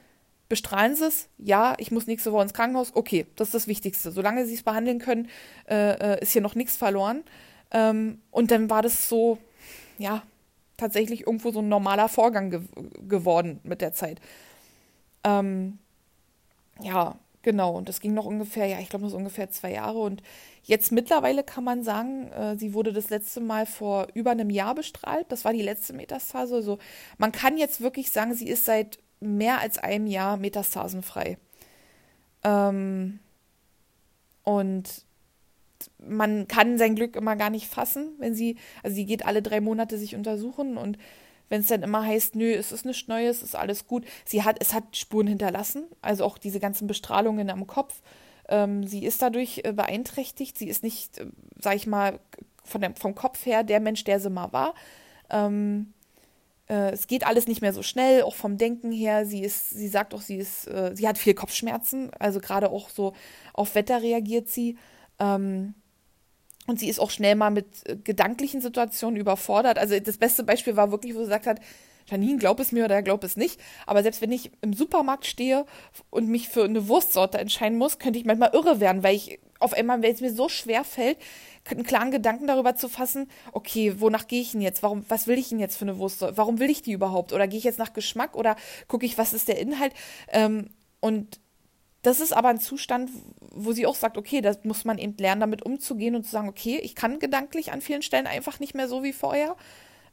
bestrahlen Sie es? Ja, ich muss nächste Woche ins Krankenhaus. Okay, das ist das Wichtigste. Solange Sie es behandeln können, äh, äh, ist hier noch nichts verloren. Ähm, und dann war das so, ja, tatsächlich irgendwo so ein normaler Vorgang ge geworden mit der Zeit. Ähm, ja, genau. Und das ging noch ungefähr, ja, ich glaube, noch so ungefähr zwei Jahre. Und Jetzt mittlerweile kann man sagen, äh, sie wurde das letzte Mal vor über einem Jahr bestrahlt. Das war die letzte Metastase. Also man kann jetzt wirklich sagen, sie ist seit mehr als einem Jahr metastasenfrei. Ähm, und man kann sein Glück immer gar nicht fassen, wenn sie, also sie geht alle drei Monate sich untersuchen und wenn es dann immer heißt, nö, es ist nichts Neues, ist alles gut. Sie hat, es hat Spuren hinterlassen, also auch diese ganzen Bestrahlungen am Kopf ähm, sie ist dadurch äh, beeinträchtigt. Sie ist nicht, äh, sag ich mal, von der, vom Kopf her der Mensch, der sie mal war. Ähm, äh, es geht alles nicht mehr so schnell, auch vom Denken her. Sie ist, sie sagt auch, sie ist, äh, sie hat viel Kopfschmerzen, also gerade auch so auf Wetter reagiert sie. Ähm, und sie ist auch schnell mal mit äh, gedanklichen Situationen überfordert. Also das beste Beispiel war wirklich, wo sie gesagt hat, Janine, glaub es mir oder glaub es nicht. Aber selbst wenn ich im Supermarkt stehe und mich für eine Wurstsorte entscheiden muss, könnte ich manchmal irre werden, weil ich auf einmal, weil es mir so schwer fällt, einen klaren Gedanken darüber zu fassen, okay, wonach gehe ich denn jetzt? Warum, was will ich denn jetzt für eine Wurstsorte? Warum will ich die überhaupt? Oder gehe ich jetzt nach Geschmack oder gucke ich, was ist der Inhalt? Ähm, und das ist aber ein Zustand, wo sie auch sagt, okay, das muss man eben lernen, damit umzugehen und zu sagen, okay, ich kann gedanklich an vielen Stellen einfach nicht mehr so wie vorher.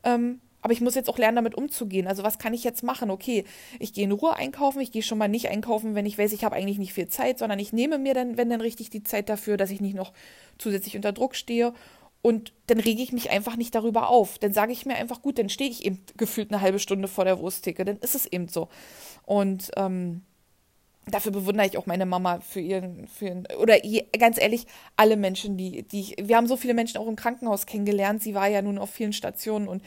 Ähm, aber ich muss jetzt auch lernen, damit umzugehen. Also was kann ich jetzt machen? Okay, ich gehe in Ruhe einkaufen, ich gehe schon mal nicht einkaufen, wenn ich weiß, ich habe eigentlich nicht viel Zeit, sondern ich nehme mir dann, wenn dann richtig die Zeit dafür, dass ich nicht noch zusätzlich unter Druck stehe. Und dann rege ich mich einfach nicht darüber auf. Dann sage ich mir einfach, gut, dann stehe ich eben gefühlt eine halbe Stunde vor der Wursttheke. Dann ist es eben so. Und ähm, dafür bewundere ich auch meine Mama für ihren, für ihren oder je, ganz ehrlich, alle Menschen, die, die ich, wir haben so viele Menschen auch im Krankenhaus kennengelernt. Sie war ja nun auf vielen Stationen und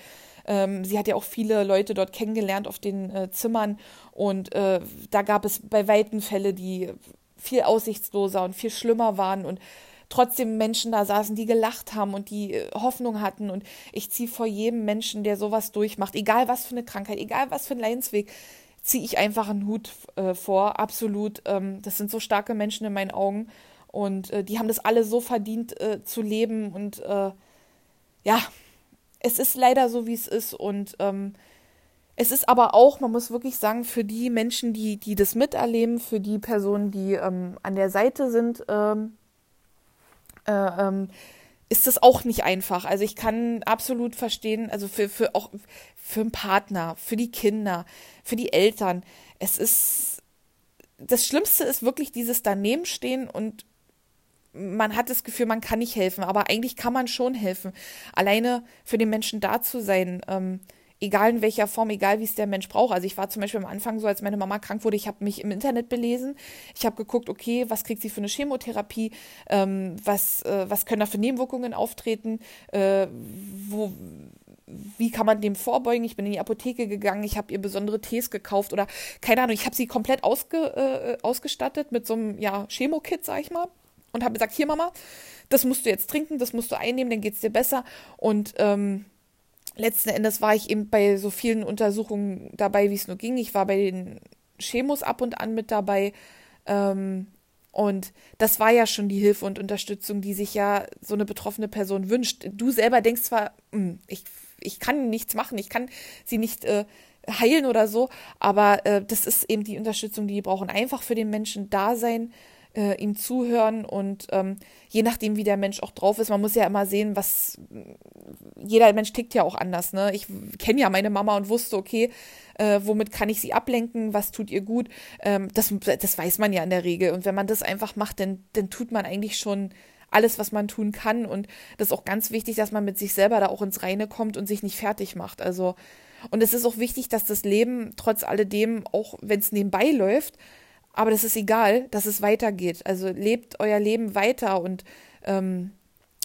ähm, sie hat ja auch viele Leute dort kennengelernt auf den äh, Zimmern und äh, da gab es bei Weitem Fälle, die viel aussichtsloser und viel schlimmer waren und trotzdem Menschen da saßen, die gelacht haben und die äh, Hoffnung hatten. Und ich ziehe vor jedem Menschen, der sowas durchmacht, egal was für eine Krankheit, egal was für ein Leidensweg, ziehe ich einfach einen Hut äh, vor. Absolut. Ähm, das sind so starke Menschen in meinen Augen. Und äh, die haben das alle so verdient äh, zu leben. Und äh, ja, es ist leider so, wie es ist. Und ähm, es ist aber auch, man muss wirklich sagen, für die Menschen, die, die das miterleben, für die Personen, die ähm, an der Seite sind, ähm, äh, ähm, ist das auch nicht einfach. Also ich kann absolut verstehen, also für, für auch für einen Partner, für die Kinder, für die Eltern. Es ist das Schlimmste ist wirklich dieses daneben stehen und man hat das Gefühl, man kann nicht helfen, aber eigentlich kann man schon helfen. Alleine für den Menschen da zu sein, ähm, egal in welcher Form, egal wie es der Mensch braucht. Also ich war zum Beispiel am Anfang so, als meine Mama krank wurde, ich habe mich im Internet belesen, ich habe geguckt, okay, was kriegt sie für eine Chemotherapie, ähm, was, äh, was können da für Nebenwirkungen auftreten, äh, wo wie kann man dem vorbeugen? Ich bin in die Apotheke gegangen, ich habe ihr besondere Tees gekauft oder keine Ahnung, ich habe sie komplett ausge, äh, ausgestattet mit so einem ja, Chemo-Kit, sag ich mal. Und habe gesagt, hier Mama, das musst du jetzt trinken, das musst du einnehmen, dann geht es dir besser. Und ähm, letzten Endes war ich eben bei so vielen Untersuchungen dabei, wie es nur ging. Ich war bei den Chemos ab und an mit dabei. Ähm, und das war ja schon die Hilfe und Unterstützung, die sich ja so eine betroffene Person wünscht. Du selber denkst zwar, hm, ich, ich kann nichts machen, ich kann sie nicht äh, heilen oder so, aber äh, das ist eben die Unterstützung, die die brauchen. Einfach für den Menschen da sein, äh, ihm zuhören und ähm, je nachdem, wie der Mensch auch drauf ist, man muss ja immer sehen, was jeder Mensch tickt ja auch anders. Ne? Ich kenne ja meine Mama und wusste, okay, äh, womit kann ich sie ablenken, was tut ihr gut. Ähm, das, das weiß man ja in der Regel. Und wenn man das einfach macht, dann, dann tut man eigentlich schon alles, was man tun kann. Und das ist auch ganz wichtig, dass man mit sich selber da auch ins Reine kommt und sich nicht fertig macht. Also, und es ist auch wichtig, dass das Leben trotz alledem, auch wenn es nebenbei läuft, aber das ist egal, dass es weitergeht. Also lebt euer Leben weiter und ähm,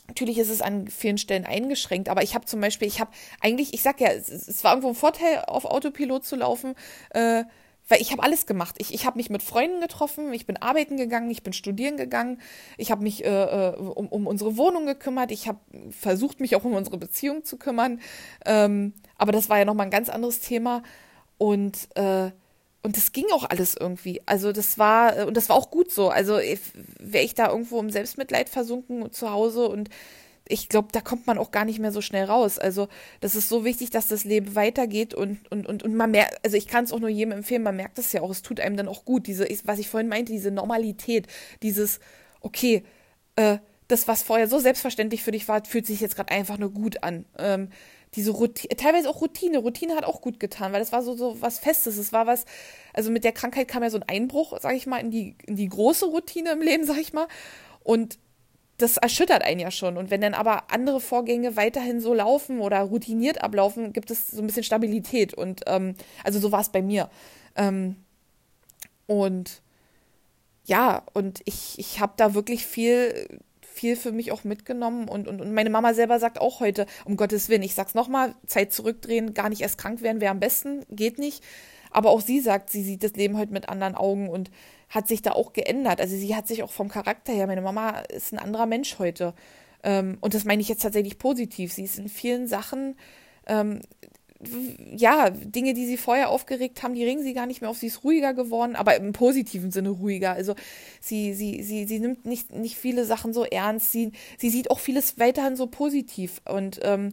Natürlich ist es an vielen Stellen eingeschränkt, aber ich habe zum Beispiel, ich habe eigentlich, ich sag ja, es, es, war irgendwo ein Vorteil, auf Autopilot zu laufen, äh, weil ich habe alles gemacht. Ich, ich habe mich mit Freunden getroffen, ich bin arbeiten gegangen, ich bin studieren gegangen, ich habe mich äh, äh, um, um unsere Wohnung gekümmert, ich habe versucht, mich auch um unsere Beziehung zu kümmern. Ähm, aber das war ja nochmal ein ganz anderes Thema. Und äh, und das ging auch alles irgendwie. Also das war, äh, und das war auch gut so. Also wäre ich da irgendwo im Selbstmitleid versunken zu Hause und ich glaube, da kommt man auch gar nicht mehr so schnell raus. Also das ist so wichtig, dass das Leben weitergeht und, und, und, und man merkt, also ich kann es auch nur jedem empfehlen, man merkt es ja auch, es tut einem dann auch gut. Diese, was ich vorhin meinte, diese Normalität, dieses, okay, äh, das, was vorher so selbstverständlich für dich war, fühlt sich jetzt gerade einfach nur gut an. Ähm, diese Routine, teilweise auch Routine. Routine hat auch gut getan, weil das war so, so was Festes. Es war was, also mit der Krankheit kam ja so ein Einbruch, sag ich mal, in die, in die große Routine im Leben, sag ich mal. Und das erschüttert einen ja schon. Und wenn dann aber andere Vorgänge weiterhin so laufen oder routiniert ablaufen, gibt es so ein bisschen Stabilität. Und ähm, also so war es bei mir. Ähm, und ja, und ich, ich habe da wirklich viel viel für mich auch mitgenommen und, und, und meine Mama selber sagt auch heute, um Gottes Willen, ich sag's nochmal, Zeit zurückdrehen, gar nicht erst krank werden wäre am besten, geht nicht. Aber auch sie sagt, sie sieht das Leben heute mit anderen Augen und hat sich da auch geändert. Also sie hat sich auch vom Charakter her, meine Mama ist ein anderer Mensch heute. Ähm, und das meine ich jetzt tatsächlich positiv. Sie ist in vielen Sachen ähm, ja, Dinge, die sie vorher aufgeregt haben, die regen sie gar nicht mehr auf. Sie ist ruhiger geworden, aber im positiven Sinne ruhiger. Also sie, sie, sie, sie nimmt nicht, nicht viele Sachen so ernst. Sie, sie sieht auch vieles weiterhin so positiv und ähm,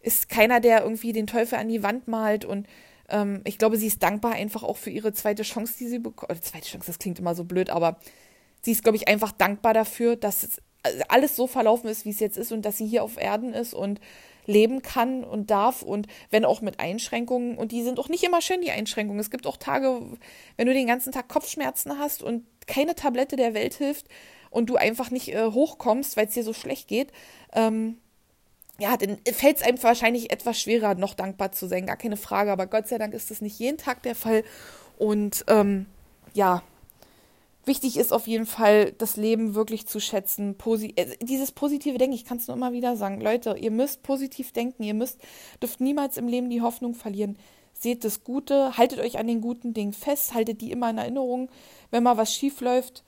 ist keiner, der irgendwie den Teufel an die Wand malt und ähm, ich glaube, sie ist dankbar einfach auch für ihre zweite Chance, die sie bekommt. Äh, zweite Chance, das klingt immer so blöd, aber sie ist, glaube ich, einfach dankbar dafür, dass es alles so verlaufen ist, wie es jetzt ist und dass sie hier auf Erden ist und leben kann und darf und wenn auch mit Einschränkungen. Und die sind auch nicht immer schön, die Einschränkungen. Es gibt auch Tage, wenn du den ganzen Tag Kopfschmerzen hast und keine Tablette der Welt hilft und du einfach nicht äh, hochkommst, weil es dir so schlecht geht. Ähm, ja, dann fällt es einem wahrscheinlich etwas schwerer, noch dankbar zu sein, gar keine Frage. Aber Gott sei Dank ist das nicht jeden Tag der Fall. Und ähm, ja, wichtig ist auf jeden Fall, das Leben wirklich zu schätzen. Posi äh, dieses positive Denken, ich kann es nur immer wieder sagen, Leute, ihr müsst positiv denken, ihr müsst, dürft niemals im Leben die Hoffnung verlieren. Seht das Gute, haltet euch an den guten Dingen fest, haltet die immer in Erinnerung. Wenn mal was schief läuft,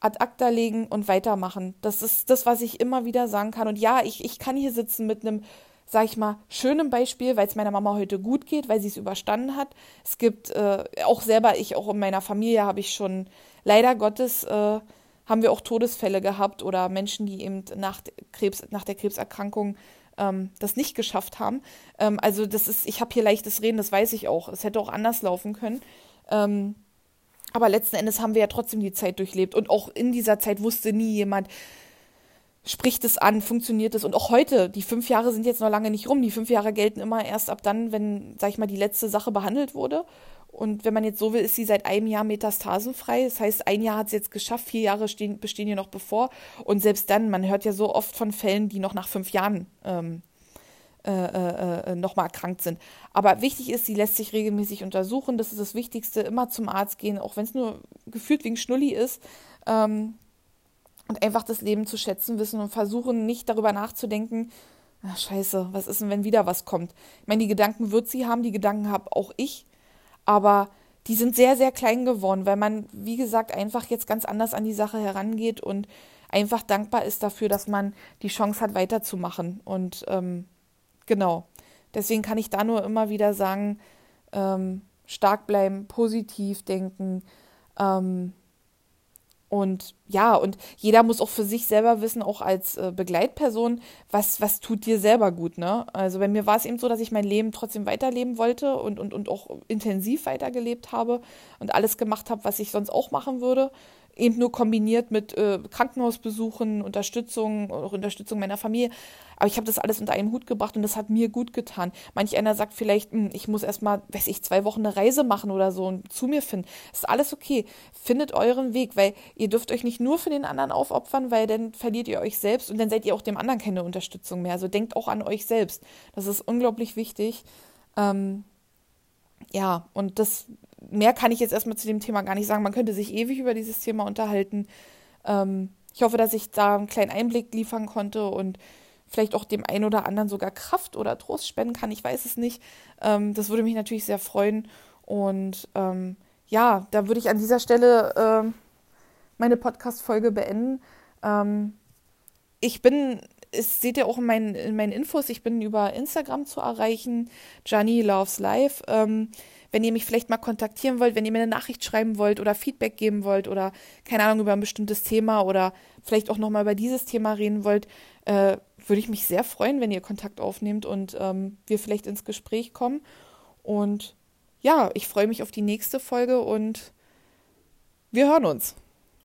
ad acta legen und weitermachen. Das ist das, was ich immer wieder sagen kann. Und ja, ich, ich kann hier sitzen mit einem, sag ich mal, schönen Beispiel, weil es meiner Mama heute gut geht, weil sie es überstanden hat. Es gibt äh, auch selber, ich auch in meiner Familie habe ich schon, leider Gottes, äh, haben wir auch Todesfälle gehabt oder Menschen, die eben nach, Krebs, nach der Krebserkrankung ähm, das nicht geschafft haben. Ähm, also das ist, ich habe hier leichtes Reden, das weiß ich auch. Es hätte auch anders laufen können. Ähm, aber letzten Endes haben wir ja trotzdem die Zeit durchlebt. Und auch in dieser Zeit wusste nie jemand, spricht es an, funktioniert es. Und auch heute, die fünf Jahre sind jetzt noch lange nicht rum. Die fünf Jahre gelten immer erst ab dann, wenn, sag ich mal, die letzte Sache behandelt wurde. Und wenn man jetzt so will, ist sie seit einem Jahr metastasenfrei. Das heißt, ein Jahr hat sie jetzt geschafft, vier Jahre stehen, bestehen ihr noch bevor. Und selbst dann, man hört ja so oft von Fällen, die noch nach fünf Jahren ähm, äh, äh, äh nochmal erkrankt sind. Aber wichtig ist, sie lässt sich regelmäßig untersuchen. Das ist das Wichtigste. Immer zum Arzt gehen, auch wenn es nur gefühlt wegen Schnulli ist. Ähm, und einfach das Leben zu schätzen wissen und versuchen, nicht darüber nachzudenken, ach, scheiße, was ist denn, wenn wieder was kommt? Ich meine, die Gedanken wird sie haben, die Gedanken habe auch ich. Aber die sind sehr, sehr klein geworden, weil man, wie gesagt, einfach jetzt ganz anders an die Sache herangeht und einfach dankbar ist dafür, dass man die Chance hat, weiterzumachen. Und ähm, Genau. Deswegen kann ich da nur immer wieder sagen, ähm, stark bleiben, positiv denken. Ähm, und ja, und jeder muss auch für sich selber wissen, auch als äh, Begleitperson, was, was tut dir selber gut, ne? Also bei mir war es eben so, dass ich mein Leben trotzdem weiterleben wollte und, und, und auch intensiv weitergelebt habe und alles gemacht habe, was ich sonst auch machen würde eben nur kombiniert mit äh, Krankenhausbesuchen, Unterstützung, auch Unterstützung meiner Familie. Aber ich habe das alles unter einen Hut gebracht und das hat mir gut getan. Manch einer sagt vielleicht, hm, ich muss erstmal, weiß ich, zwei Wochen eine Reise machen oder so und zu mir finden. ist alles okay. Findet euren Weg, weil ihr dürft euch nicht nur für den anderen aufopfern, weil dann verliert ihr euch selbst und dann seid ihr auch dem anderen keine Unterstützung mehr. Also denkt auch an euch selbst. Das ist unglaublich wichtig. Ähm, ja, und das mehr kann ich jetzt erstmal zu dem Thema gar nicht sagen. Man könnte sich ewig über dieses Thema unterhalten. Ähm, ich hoffe, dass ich da einen kleinen Einblick liefern konnte und vielleicht auch dem einen oder anderen sogar Kraft oder Trost spenden kann. Ich weiß es nicht. Ähm, das würde mich natürlich sehr freuen. Und ähm, ja, da würde ich an dieser Stelle äh, meine Podcast-Folge beenden. Ähm, ich bin, es seht ihr auch in meinen, in meinen Infos, ich bin über Instagram zu erreichen. Gianni Loves Life. Ähm, wenn ihr mich vielleicht mal kontaktieren wollt, wenn ihr mir eine Nachricht schreiben wollt oder Feedback geben wollt oder keine Ahnung über ein bestimmtes Thema oder vielleicht auch nochmal über dieses Thema reden wollt, äh, würde ich mich sehr freuen, wenn ihr Kontakt aufnehmt und ähm, wir vielleicht ins Gespräch kommen. Und ja, ich freue mich auf die nächste Folge und wir hören uns.